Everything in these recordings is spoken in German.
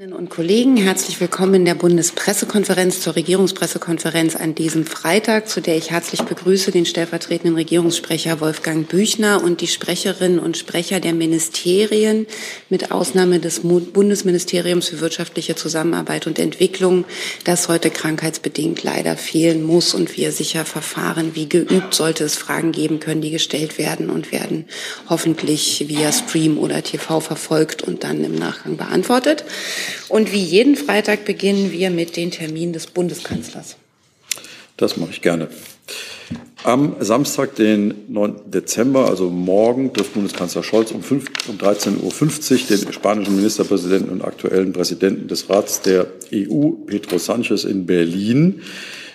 und Kollegen, herzlich willkommen in der Bundespressekonferenz zur Regierungspressekonferenz an diesem Freitag, zu der ich herzlich begrüße den stellvertretenden Regierungssprecher Wolfgang Büchner und die Sprecherinnen und Sprecher der Ministerien mit Ausnahme des Bundesministeriums für wirtschaftliche Zusammenarbeit und Entwicklung, das heute krankheitsbedingt leider fehlen muss und wir sicher verfahren wie geübt, sollte es Fragen geben können, die gestellt werden und werden hoffentlich via Stream oder TV verfolgt und dann im Nachgang beantwortet. Und wie jeden Freitag beginnen wir mit den Terminen des Bundeskanzlers. Das mache ich gerne. Am Samstag, den 9. Dezember, also morgen, trifft Bundeskanzler Scholz um, 5, um 13.50 Uhr den spanischen Ministerpräsidenten und aktuellen Präsidenten des Rats der EU, Pedro Sanchez, in Berlin.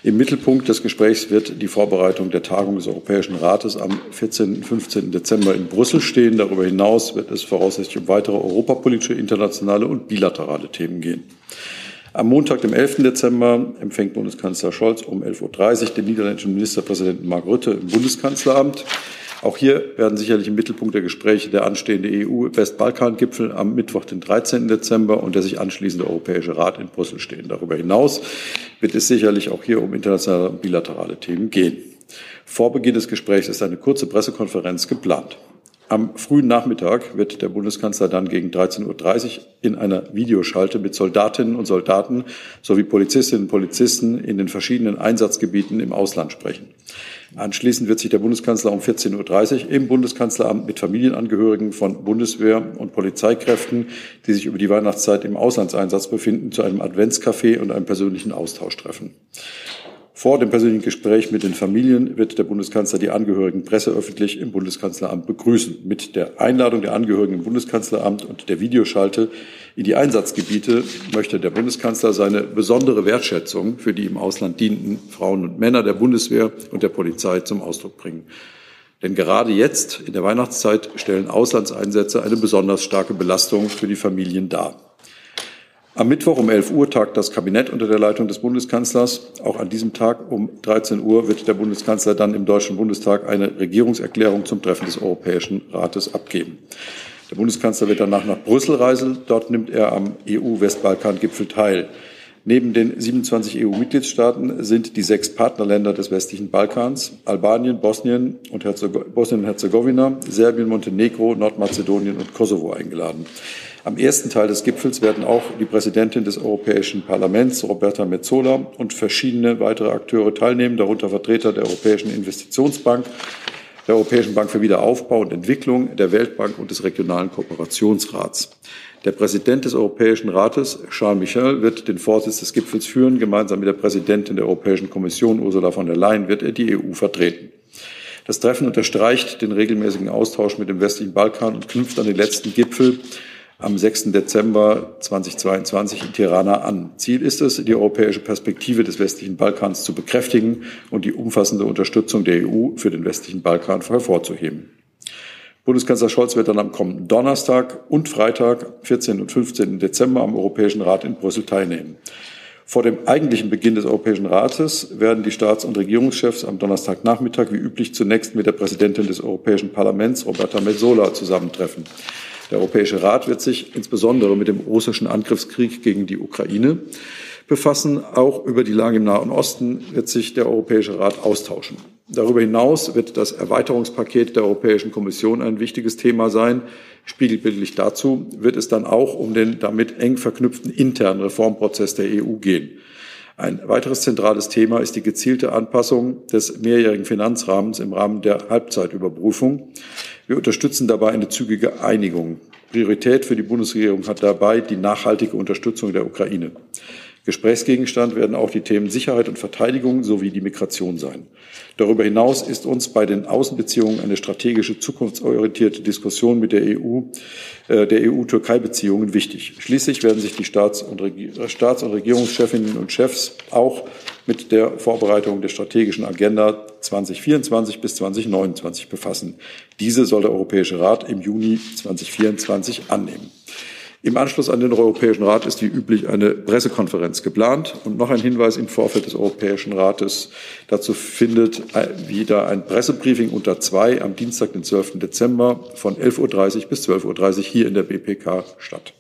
Im Mittelpunkt des Gesprächs wird die Vorbereitung der Tagung des Europäischen Rates am 14. und 15. Dezember in Brüssel stehen. Darüber hinaus wird es voraussichtlich um weitere europapolitische, internationale und bilaterale Themen gehen. Am Montag, dem 11. Dezember, empfängt Bundeskanzler Scholz um 11.30 Uhr den niederländischen Ministerpräsidenten Mark Rutte im Bundeskanzleramt. Auch hier werden sicherlich im Mittelpunkt der Gespräche der anstehende EU-Westbalkan-Gipfel am Mittwoch, den 13. Dezember und der sich anschließende Europäische Rat in Brüssel stehen. Darüber hinaus wird es sicherlich auch hier um internationale und bilaterale Themen gehen. Vor Beginn des Gesprächs ist eine kurze Pressekonferenz geplant. Am frühen Nachmittag wird der Bundeskanzler dann gegen 13.30 Uhr in einer Videoschalte mit Soldatinnen und Soldaten sowie Polizistinnen und Polizisten in den verschiedenen Einsatzgebieten im Ausland sprechen. Anschließend wird sich der Bundeskanzler um 14.30 Uhr im Bundeskanzleramt mit Familienangehörigen von Bundeswehr und Polizeikräften, die sich über die Weihnachtszeit im Auslandseinsatz befinden, zu einem Adventscafé und einem persönlichen Austausch treffen. Vor dem persönlichen Gespräch mit den Familien wird der Bundeskanzler die Angehörigen presseöffentlich im Bundeskanzleramt begrüßen. Mit der Einladung der Angehörigen im Bundeskanzleramt und der Videoschalte in die Einsatzgebiete möchte der Bundeskanzler seine besondere Wertschätzung für die im Ausland dienenden Frauen und Männer der Bundeswehr und der Polizei zum Ausdruck bringen. Denn gerade jetzt in der Weihnachtszeit stellen Auslandseinsätze eine besonders starke Belastung für die Familien dar. Am Mittwoch um 11 Uhr tagt das Kabinett unter der Leitung des Bundeskanzlers. Auch an diesem Tag um 13 Uhr wird der Bundeskanzler dann im Deutschen Bundestag eine Regierungserklärung zum Treffen des Europäischen Rates abgeben. Der Bundeskanzler wird danach nach Brüssel reisen. Dort nimmt er am EU-Westbalkan-Gipfel teil. Neben den 27 EU-Mitgliedstaaten sind die sechs Partnerländer des westlichen Balkans, Albanien, Bosnien und Bosnien-Herzegowina, Serbien, Montenegro, Nordmazedonien und Kosovo eingeladen. Am ersten Teil des Gipfels werden auch die Präsidentin des Europäischen Parlaments, Roberta Metsola, und verschiedene weitere Akteure teilnehmen, darunter Vertreter der Europäischen Investitionsbank, der Europäischen Bank für Wiederaufbau und Entwicklung, der Weltbank und des Regionalen Kooperationsrats. Der Präsident des Europäischen Rates, Charles Michel, wird den Vorsitz des Gipfels führen. Gemeinsam mit der Präsidentin der Europäischen Kommission, Ursula von der Leyen, wird er die EU vertreten. Das Treffen unterstreicht den regelmäßigen Austausch mit dem westlichen Balkan und knüpft an den letzten Gipfel am 6. Dezember 2022 in Tirana an. Ziel ist es, die europäische Perspektive des westlichen Balkans zu bekräftigen und die umfassende Unterstützung der EU für den westlichen Balkan hervorzuheben. Bundeskanzler Scholz wird dann am kommenden Donnerstag und Freitag, 14. und 15. Dezember, am Europäischen Rat in Brüssel teilnehmen. Vor dem eigentlichen Beginn des Europäischen Rates werden die Staats- und Regierungschefs am Donnerstagnachmittag wie üblich zunächst mit der Präsidentin des Europäischen Parlaments, Roberta Metsola, zusammentreffen. Der Europäische Rat wird sich insbesondere mit dem russischen Angriffskrieg gegen die Ukraine befassen. Auch über die Lage im Nahen Osten wird sich der Europäische Rat austauschen. Darüber hinaus wird das Erweiterungspaket der Europäischen Kommission ein wichtiges Thema sein. Spiegelbildlich dazu wird es dann auch um den damit eng verknüpften internen Reformprozess der EU gehen. Ein weiteres zentrales Thema ist die gezielte Anpassung des mehrjährigen Finanzrahmens im Rahmen der Halbzeitüberprüfung. Wir unterstützen dabei eine zügige Einigung. Priorität für die Bundesregierung hat dabei die nachhaltige Unterstützung der Ukraine. Gesprächsgegenstand werden auch die Themen Sicherheit und Verteidigung sowie die Migration sein. Darüber hinaus ist uns bei den Außenbeziehungen eine strategische, zukunftsorientierte Diskussion mit der EU, äh, der EU-Türkei-Beziehungen wichtig. Schließlich werden sich die Staats- und, Staats und Regierungschefinnen und Chefs auch mit der Vorbereitung der strategischen Agenda 2024 bis 2029 befassen. Diese soll der Europäische Rat im Juni 2024 annehmen. Im Anschluss an den Europäischen Rat ist wie üblich eine Pressekonferenz geplant. Und noch ein Hinweis im Vorfeld des Europäischen Rates. Dazu findet wieder ein Pressebriefing unter zwei am Dienstag, den 12. Dezember von 11.30 Uhr bis 12.30 Uhr hier in der BPK statt.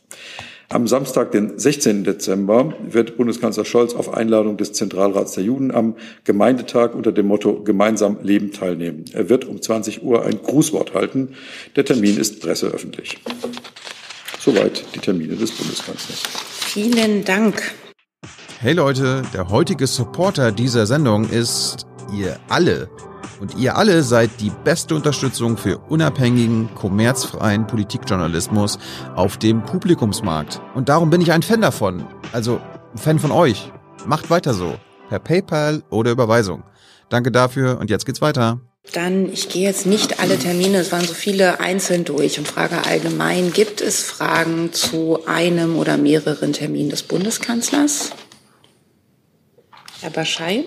Am Samstag, den 16. Dezember, wird Bundeskanzler Scholz auf Einladung des Zentralrats der Juden am Gemeindetag unter dem Motto Gemeinsam Leben teilnehmen. Er wird um 20 Uhr ein Grußwort halten. Der Termin ist presseöffentlich. Soweit die Termine des Bundeskanzlers. Vielen Dank. Hey Leute, der heutige Supporter dieser Sendung ist ihr alle. Und ihr alle seid die beste Unterstützung für unabhängigen, kommerzfreien Politikjournalismus auf dem Publikumsmarkt. Und darum bin ich ein Fan davon. Also ein Fan von euch. Macht weiter so. Per PayPal oder Überweisung. Danke dafür und jetzt geht's weiter. Dann, ich gehe jetzt nicht alle Termine, es waren so viele einzeln durch und frage allgemein, gibt es Fragen zu einem oder mehreren Terminen des Bundeskanzlers? Herr Baschei?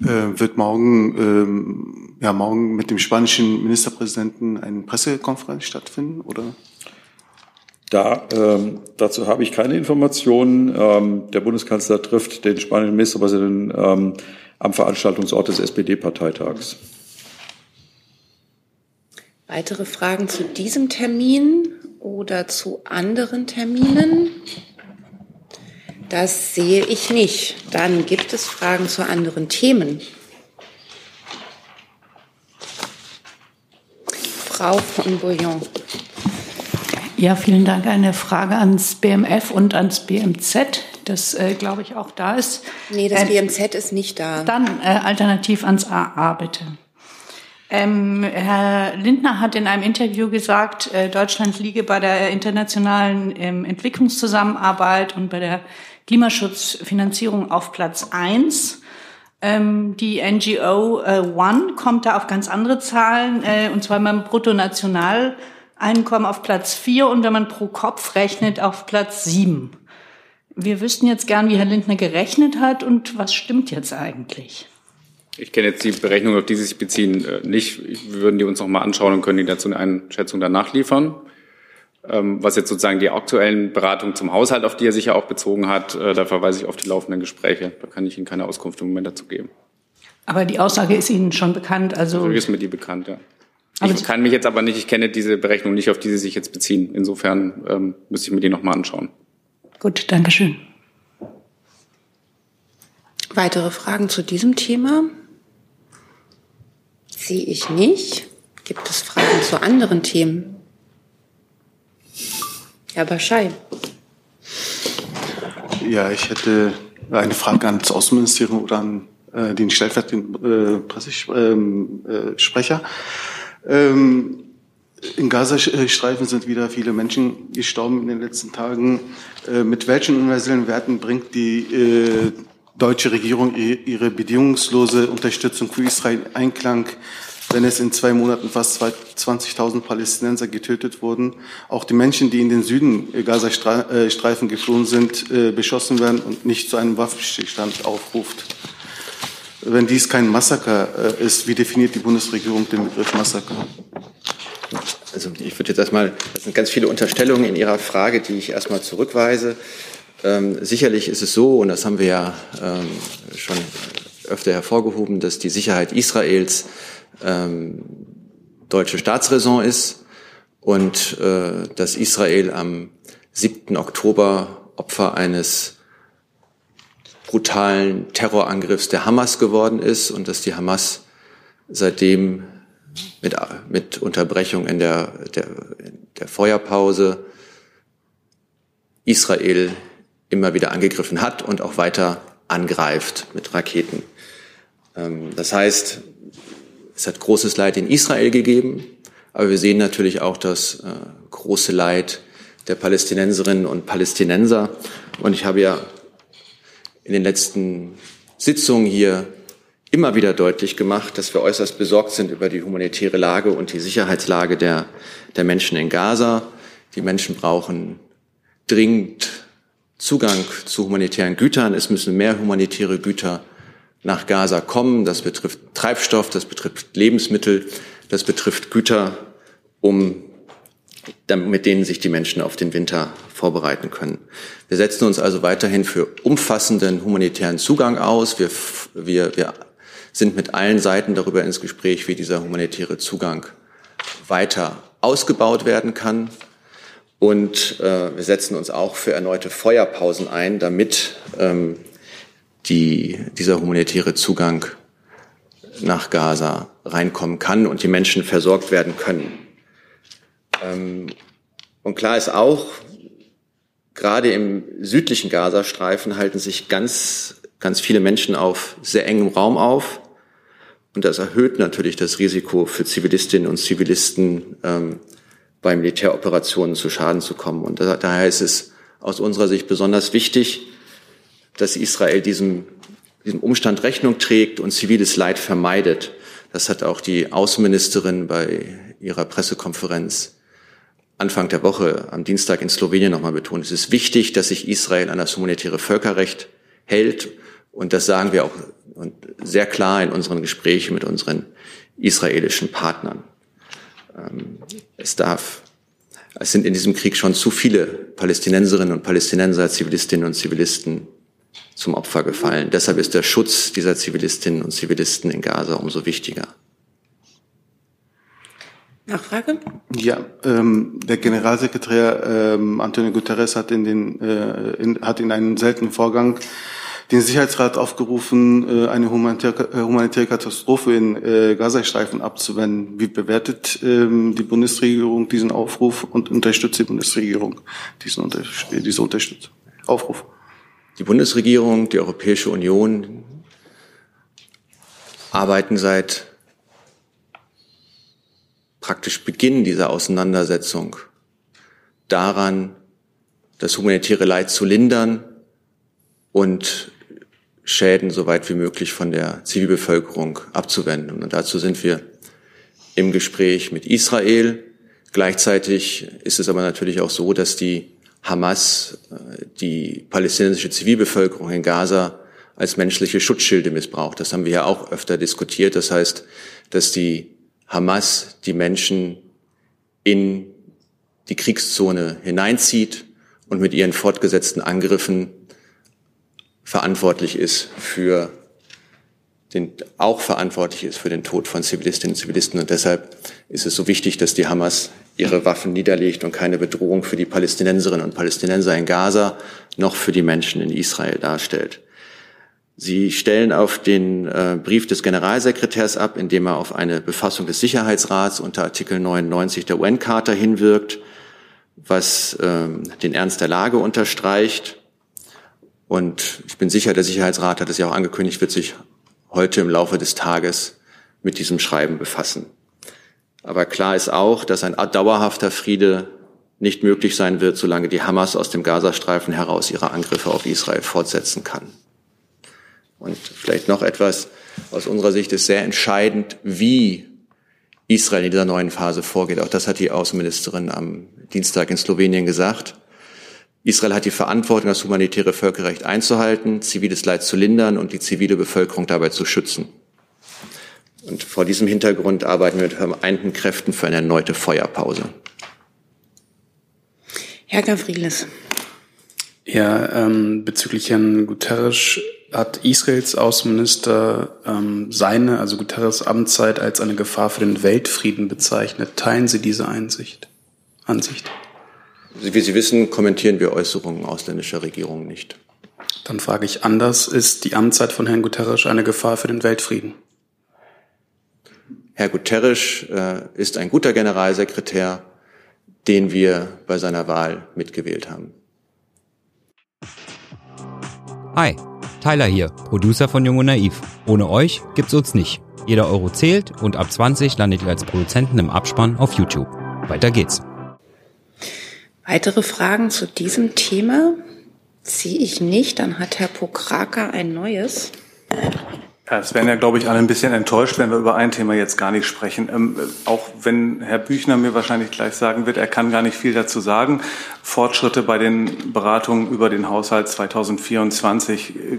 Äh, wird morgen, ähm, ja, morgen mit dem spanischen Ministerpräsidenten eine Pressekonferenz stattfinden, oder? Da, ähm, dazu habe ich keine Informationen. Ähm, der Bundeskanzler trifft den spanischen Ministerpräsidenten ähm, am Veranstaltungsort des SPD-Parteitags. Weitere Fragen zu diesem Termin oder zu anderen Terminen? Das sehe ich nicht. Dann gibt es Fragen zu anderen Themen. Frau von Bouillon. Ja, vielen Dank. Eine Frage ans BMF und ans BMZ, das, äh, glaube ich, auch da ist. Nee, das äh, BMZ ist nicht da. Dann äh, alternativ ans AA, bitte. Ähm, Herr Lindner hat in einem Interview gesagt, äh, Deutschland liege bei der internationalen ähm, Entwicklungszusammenarbeit und bei der Klimaschutzfinanzierung auf Platz eins. Ähm, die NGO äh, One kommt da auf ganz andere Zahlen, äh, und zwar beim Bruttonationaleinkommen auf Platz vier und wenn man pro Kopf rechnet, auf Platz sieben. Wir wüssten jetzt gern, wie Herr Lindner gerechnet hat und was stimmt jetzt eigentlich? Ich kenne jetzt die Berechnungen, auf die Sie sich beziehen, äh, nicht. Wir würden die uns noch mal anschauen und können die dazu eine Einschätzung danach liefern. Ähm, was jetzt sozusagen die aktuellen Beratungen zum Haushalt, auf die er sich ja auch bezogen hat, äh, da verweise ich auf die laufenden Gespräche. Da kann ich Ihnen keine Auskunft im Moment dazu geben. Aber die Aussage ist Ihnen schon bekannt, also. So ist mir die bekannt, ja. Aber ich kann mich jetzt aber nicht, ich kenne diese Berechnung nicht, auf die Sie sich jetzt beziehen. Insofern ähm, müsste ich mir die nochmal anschauen. Gut, danke schön. Weitere Fragen zu diesem Thema? Sehe ich nicht. Gibt es Fragen zu anderen Themen? Herr Baschei. Ja, ich hätte eine Frage ans Außenministerium oder an äh, den stellvertretenden äh, Pressesprecher. Ähm, in Gazastreifen sind wieder viele Menschen gestorben in den letzten Tagen. Äh, mit welchen universellen Werten bringt die äh, deutsche Regierung ihre bedingungslose Unterstützung für Israel in Einklang wenn es in zwei Monaten fast 20.000 Palästinenser getötet wurden, auch die Menschen, die in den Süden Gazastreifen geflohen sind, äh, beschossen werden und nicht zu einem Waffenstillstand aufruft. Wenn dies kein Massaker äh, ist, wie definiert die Bundesregierung den Begriff Massaker? Also ich würde jetzt erstmal, das sind ganz viele Unterstellungen in Ihrer Frage, die ich erstmal zurückweise. Ähm, sicherlich ist es so, und das haben wir ja ähm, schon öfter hervorgehoben, dass die Sicherheit Israels ähm, deutsche Staatsräson ist und äh, dass Israel am 7. Oktober Opfer eines brutalen Terrorangriffs der Hamas geworden ist und dass die Hamas seitdem mit, mit Unterbrechung in der, der, der Feuerpause Israel immer wieder angegriffen hat und auch weiter angreift mit Raketen. Ähm, das heißt, es hat großes Leid in Israel gegeben, aber wir sehen natürlich auch das äh, große Leid der Palästinenserinnen und Palästinenser. Und ich habe ja in den letzten Sitzungen hier immer wieder deutlich gemacht, dass wir äußerst besorgt sind über die humanitäre Lage und die Sicherheitslage der, der Menschen in Gaza. Die Menschen brauchen dringend Zugang zu humanitären Gütern. Es müssen mehr humanitäre Güter nach Gaza kommen. Das betrifft Treibstoff, das betrifft Lebensmittel, das betrifft Güter, um mit denen sich die Menschen auf den Winter vorbereiten können. Wir setzen uns also weiterhin für umfassenden humanitären Zugang aus. Wir, wir, wir sind mit allen Seiten darüber ins Gespräch, wie dieser humanitäre Zugang weiter ausgebaut werden kann. Und äh, wir setzen uns auch für erneute Feuerpausen ein, damit ähm, die, dieser humanitäre Zugang nach Gaza reinkommen kann und die Menschen versorgt werden können. Ähm, und klar ist auch, gerade im südlichen Gazastreifen halten sich ganz, ganz viele Menschen auf sehr engem Raum auf. Und das erhöht natürlich das Risiko für Zivilistinnen und Zivilisten, ähm, bei Militäroperationen zu Schaden zu kommen. Und daher ist es aus unserer Sicht besonders wichtig, dass Israel diesem, diesem Umstand Rechnung trägt und ziviles Leid vermeidet. Das hat auch die Außenministerin bei ihrer Pressekonferenz Anfang der Woche am Dienstag in Slowenien nochmal betont. Es ist wichtig, dass sich Israel an das humanitäre Völkerrecht hält. Und das sagen wir auch sehr klar in unseren Gesprächen mit unseren israelischen Partnern. Ähm, es darf, es sind in diesem Krieg schon zu viele Palästinenserinnen und Palästinenser, Zivilistinnen und Zivilisten zum Opfer gefallen. Deshalb ist der Schutz dieser Zivilistinnen und Zivilisten in Gaza umso wichtiger. Nachfrage? Ja, ähm, der Generalsekretär ähm, Antonio Guterres hat in den äh, in, hat in einem seltenen Vorgang den Sicherheitsrat aufgerufen, äh, eine humanitäre, äh, humanitäre Katastrophe in äh, Gazastreifen abzuwenden. Wie bewertet ähm, die Bundesregierung diesen Aufruf und unterstützt die Bundesregierung diesen Unter diese Unterstützung, Aufruf? Die Bundesregierung, die Europäische Union arbeiten seit praktisch Beginn dieser Auseinandersetzung daran, das humanitäre Leid zu lindern und Schäden so weit wie möglich von der Zivilbevölkerung abzuwenden. Und dazu sind wir im Gespräch mit Israel. Gleichzeitig ist es aber natürlich auch so, dass die Hamas äh, die palästinensische Zivilbevölkerung in Gaza als menschliche Schutzschilde missbraucht. Das haben wir ja auch öfter diskutiert. Das heißt, dass die Hamas die Menschen in die Kriegszone hineinzieht und mit ihren fortgesetzten Angriffen verantwortlich ist für den, auch verantwortlich ist für den Tod von Zivilistinnen und Zivilisten. Und deshalb ist es so wichtig, dass die Hamas ihre Waffen niederlegt und keine Bedrohung für die Palästinenserinnen und Palästinenser in Gaza noch für die Menschen in Israel darstellt. Sie stellen auf den äh, Brief des Generalsekretärs ab, indem er auf eine Befassung des Sicherheitsrats unter Artikel 99 der UN-Charta hinwirkt, was ähm, den Ernst der Lage unterstreicht. Und ich bin sicher, der Sicherheitsrat hat es ja auch angekündigt, wird sich heute im Laufe des Tages mit diesem Schreiben befassen. Aber klar ist auch, dass ein dauerhafter Friede nicht möglich sein wird, solange die Hamas aus dem Gazastreifen heraus ihre Angriffe auf Israel fortsetzen kann. Und vielleicht noch etwas aus unserer Sicht ist sehr entscheidend, wie Israel in dieser neuen Phase vorgeht. Auch das hat die Außenministerin am Dienstag in Slowenien gesagt. Israel hat die Verantwortung, das humanitäre Völkerrecht einzuhalten, ziviles Leid zu lindern und die zivile Bevölkerung dabei zu schützen. Und vor diesem Hintergrund arbeiten wir mit vereinten Kräften für eine erneute Feuerpause. Herr Gavrilis. Ja, ähm, bezüglich Herrn Guterres hat Israels Außenminister ähm, seine, also Guterres Amtszeit als eine Gefahr für den Weltfrieden bezeichnet. Teilen Sie diese Einsicht, Ansicht? Wie Sie wissen, kommentieren wir Äußerungen ausländischer Regierungen nicht. Dann frage ich anders, ist die Amtszeit von Herrn Guterres eine Gefahr für den Weltfrieden? Herr Guterres äh, ist ein guter Generalsekretär, den wir bei seiner Wahl mitgewählt haben. Hi. Tyler hier, Producer von Jung und Naiv. Ohne euch gibt's uns nicht. Jeder Euro zählt und ab 20 landet ihr als Produzenten im Abspann auf YouTube. Weiter geht's. Weitere Fragen zu diesem Thema ziehe ich nicht. Dann hat Herr Pokraka ein neues. Ja, es werden ja, glaube ich, alle ein bisschen enttäuscht, wenn wir über ein Thema jetzt gar nicht sprechen. Ähm, auch wenn Herr Büchner mir wahrscheinlich gleich sagen wird, er kann gar nicht viel dazu sagen. Fortschritte bei den Beratungen über den Haushalt 2024. Äh,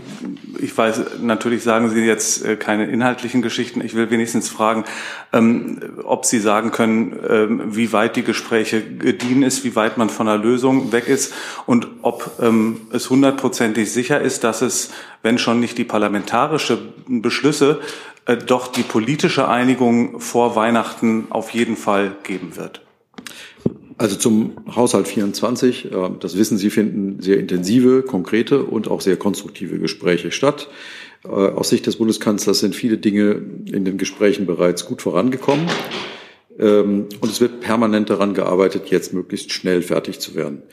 ich weiß, natürlich sagen Sie jetzt äh, keine inhaltlichen Geschichten. Ich will wenigstens fragen, ähm, ob Sie sagen können, ähm, wie weit die Gespräche gediehen ist, wie weit man von der Lösung weg ist und ob ähm, es hundertprozentig sicher ist, dass es, wenn schon nicht die parlamentarische Beschlüsse, äh, doch die politische Einigung vor Weihnachten auf jeden Fall geben wird. Also zum Haushalt 24, äh, das wissen Sie, finden sehr intensive, konkrete und auch sehr konstruktive Gespräche statt. Äh, aus Sicht des Bundeskanzlers sind viele Dinge in den Gesprächen bereits gut vorangekommen. Ähm, und es wird permanent daran gearbeitet, jetzt möglichst schnell fertig zu werden.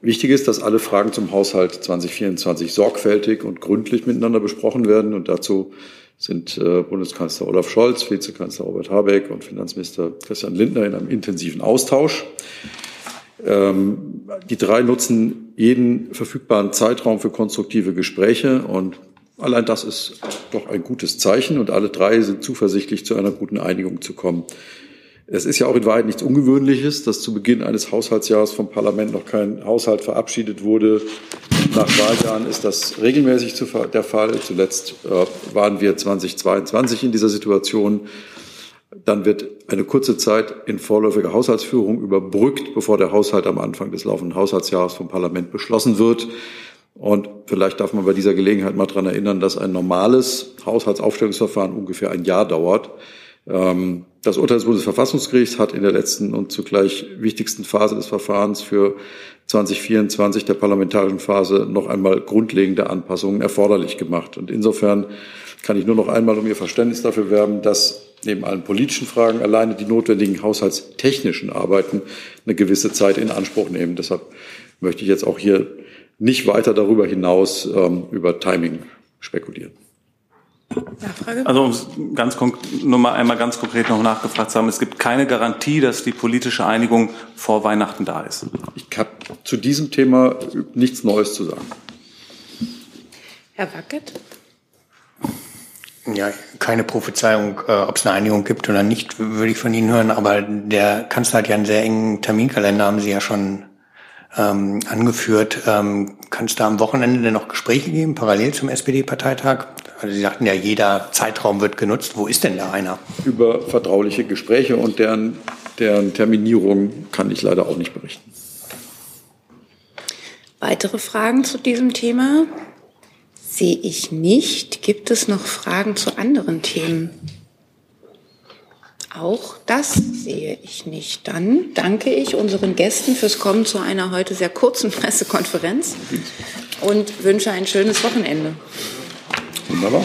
Wichtig ist, dass alle Fragen zum Haushalt 2024 sorgfältig und gründlich miteinander besprochen werden. Und dazu sind äh, Bundeskanzler Olaf Scholz, Vizekanzler Robert Habeck und Finanzminister Christian Lindner in einem intensiven Austausch. Ähm, die drei nutzen jeden verfügbaren Zeitraum für konstruktive Gespräche und allein das ist doch ein gutes Zeichen und alle drei sind zuversichtlich, zu einer guten Einigung zu kommen. Es ist ja auch in Wahrheit nichts Ungewöhnliches, dass zu Beginn eines Haushaltsjahres vom Parlament noch kein Haushalt verabschiedet wurde. Nach Wahljahren ist das regelmäßig der Fall. Zuletzt äh, waren wir 2022 in dieser Situation. Dann wird eine kurze Zeit in vorläufiger Haushaltsführung überbrückt, bevor der Haushalt am Anfang des laufenden Haushaltsjahres vom Parlament beschlossen wird. Und vielleicht darf man bei dieser Gelegenheit mal daran erinnern, dass ein normales Haushaltsaufstellungsverfahren ungefähr ein Jahr dauert. Ähm, das Urteil des Bundesverfassungsgerichts hat in der letzten und zugleich wichtigsten Phase des Verfahrens für 2024 der parlamentarischen Phase noch einmal grundlegende Anpassungen erforderlich gemacht. Und insofern kann ich nur noch einmal um Ihr Verständnis dafür werben, dass neben allen politischen Fragen alleine die notwendigen haushaltstechnischen Arbeiten eine gewisse Zeit in Anspruch nehmen. Deshalb möchte ich jetzt auch hier nicht weiter darüber hinaus ähm, über Timing spekulieren. Nachfrage? Also um ganz nur mal einmal ganz konkret noch nachgefragt zu haben, es gibt keine Garantie, dass die politische Einigung vor Weihnachten da ist. Ich habe zu diesem Thema nichts Neues zu sagen. Herr Wackett? Ja, keine Prophezeiung, äh, ob es eine Einigung gibt oder nicht, würde ich von Ihnen hören. Aber der Kanzler hat ja einen sehr engen Terminkalender, haben Sie ja schon ähm, angeführt. Ähm, Kann es da am Wochenende denn noch Gespräche geben, parallel zum SPD-Parteitag? Also Sie sagten ja, jeder Zeitraum wird genutzt. Wo ist denn da einer? Über vertrauliche Gespräche und deren, deren Terminierung kann ich leider auch nicht berichten. Weitere Fragen zu diesem Thema sehe ich nicht. Gibt es noch Fragen zu anderen Themen? Auch das sehe ich nicht. Dann danke ich unseren Gästen fürs Kommen zu einer heute sehr kurzen Pressekonferenz und wünsche ein schönes Wunderbar.